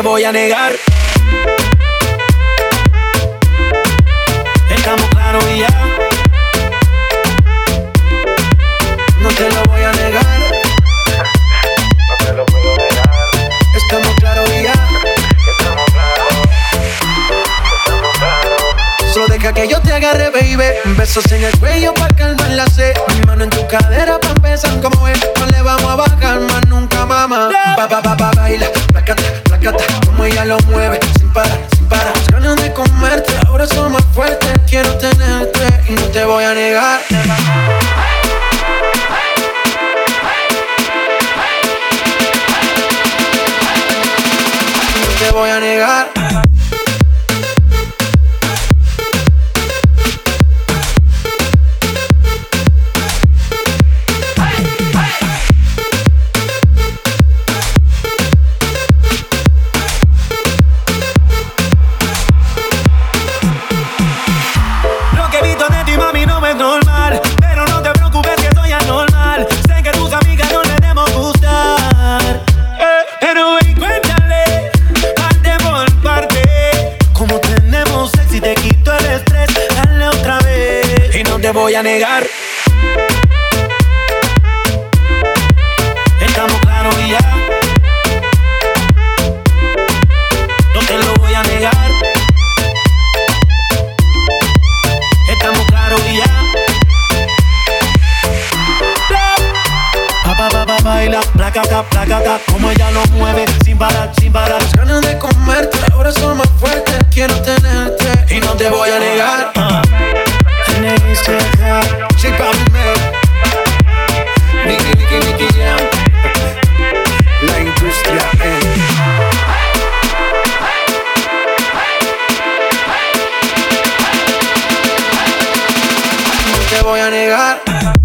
voy a negar. Estamos claros y ya. No te lo voy a negar. No te lo puedo negar. Estamos claros y ya. Estamos claros. Estamos claros. Solo deja que yo te agarre, baby. Besos en el cuello pa' calmar la sed. Mi mano en tu cadera pa' empezar como es. No le vamos a bajar más nunca, mamá. Pa, pa, pa, pa, baila. Placata, Como ella lo mueve. Sin parar, sin parar. Las ganas de comerte. Ahora son más fuertes. Quiero tenerte y no te voy a negar. No te voy a negar. Te voy a negar. Estamos claros y ya. No te lo voy a negar. Estamos claros y ya. Pa, pa, pa, baila, placata, placata, como ella lo mueve, sin parar, sin parar. Ganas de comerte, ahora son te voy a negar.